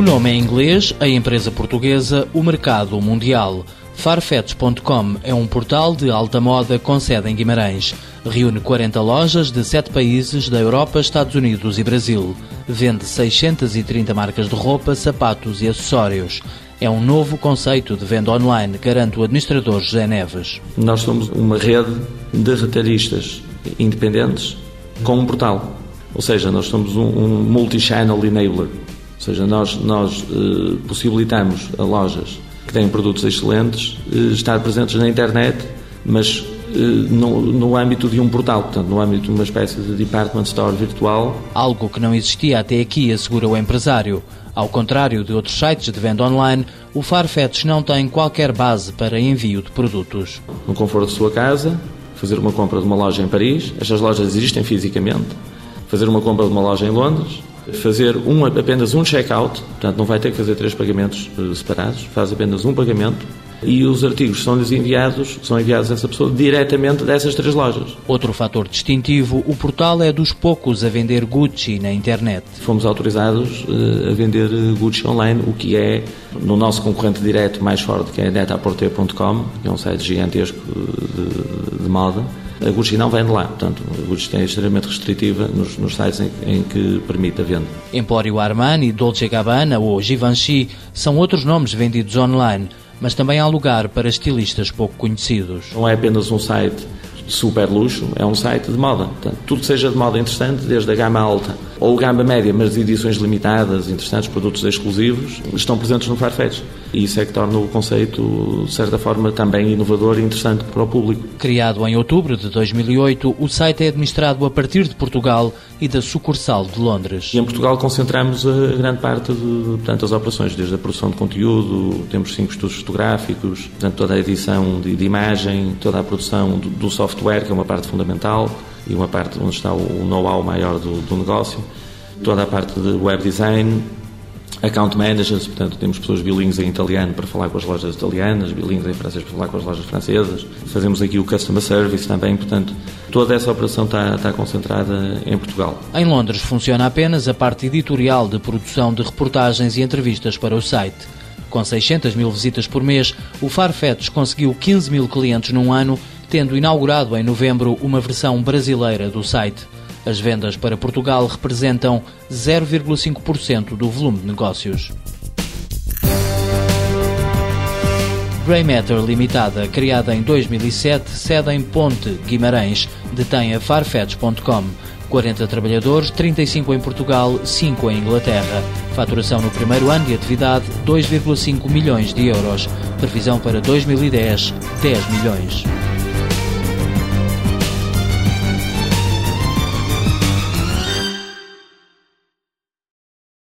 O nome é inglês, a empresa portuguesa, o mercado mundial. Farfetch.com é um portal de alta moda com sede em Guimarães. Reúne 40 lojas de 7 países da Europa, Estados Unidos e Brasil. Vende 630 marcas de roupa, sapatos e acessórios. É um novo conceito de venda online, garante o administrador José Neves. Nós somos uma rede de retalhistas independentes com um portal. Ou seja, nós somos um, um multi-channel enabler. Ou seja, nós, nós eh, possibilitamos a lojas que têm produtos excelentes eh, estar presentes na internet, mas eh, no, no, âmbito de um portal, portanto, no âmbito de uma espécie de department store virtual. Algo que não existia até aqui, assegura o empresário. Ao contrário de outros sites de venda online, o Farfetch não tem qualquer base para envio de produtos. No conforto de sua casa, fazer uma compra de uma loja em Paris, estas lojas existem fisicamente, fazer uma compra de uma loja em Londres, fazer um, apenas um check-out, portanto não vai ter que fazer três pagamentos eh, separados, faz apenas um pagamento e os artigos são-lhes enviados, são enviados a essa pessoa diretamente dessas três lojas. Outro fator distintivo, o portal é dos poucos a vender Gucci na internet. Fomos autorizados uh, a vender Gucci online, o que é no nosso concorrente direto mais forte, que é netaporter.com, que é um site gigantesco de, de moda. A Gucci não vende lá, portanto, a Gucci é extremamente restritiva nos, nos sites em, em, que permite a venda. Empório Armani, Dolce Gabbana ou Givenchy são outros nomes vendidos online mas também há lugar para estilistas pouco conhecidos. Não é apenas um site super luxo, é um site de moda. Portanto, tudo que seja de moda interessante, desde a gama alta ou gama média, mas de edições limitadas, interessantes, produtos exclusivos, estão presentes no Farfetch. E isso é que torna o conceito, de certa forma, também inovador e interessante para o público. Criado em outubro de 2008, o site é administrado a partir de Portugal e da sucursal de Londres. E em Portugal concentramos a grande parte de, portanto, das operações, desde a produção de conteúdo, temos cinco estudos fotográficos, portanto, toda a edição de, de imagem, toda a produção do, do software, que é uma parte fundamental, e uma parte onde está o know-how maior do, do negócio, toda a parte de web design, account managers, portanto temos pessoas bilingues em italiano para falar com as lojas italianas, bilingues em francês para falar com as lojas francesas. Fazemos aqui o customer service também, portanto toda essa operação está, está concentrada em Portugal. Em Londres funciona apenas a parte editorial de produção de reportagens e entrevistas para o site. Com 600 mil visitas por mês, o Farfetch conseguiu 15 mil clientes num ano tendo inaugurado em novembro uma versão brasileira do site. As vendas para Portugal representam 0,5% do volume de negócios. Grey Matter Limitada, criada em 2007, sede em Ponte, Guimarães, detém a Farfetch.com. 40 trabalhadores, 35 em Portugal, 5 em Inglaterra. Faturação no primeiro ano de atividade, 2,5 milhões de euros. Previsão para 2010, 10 milhões.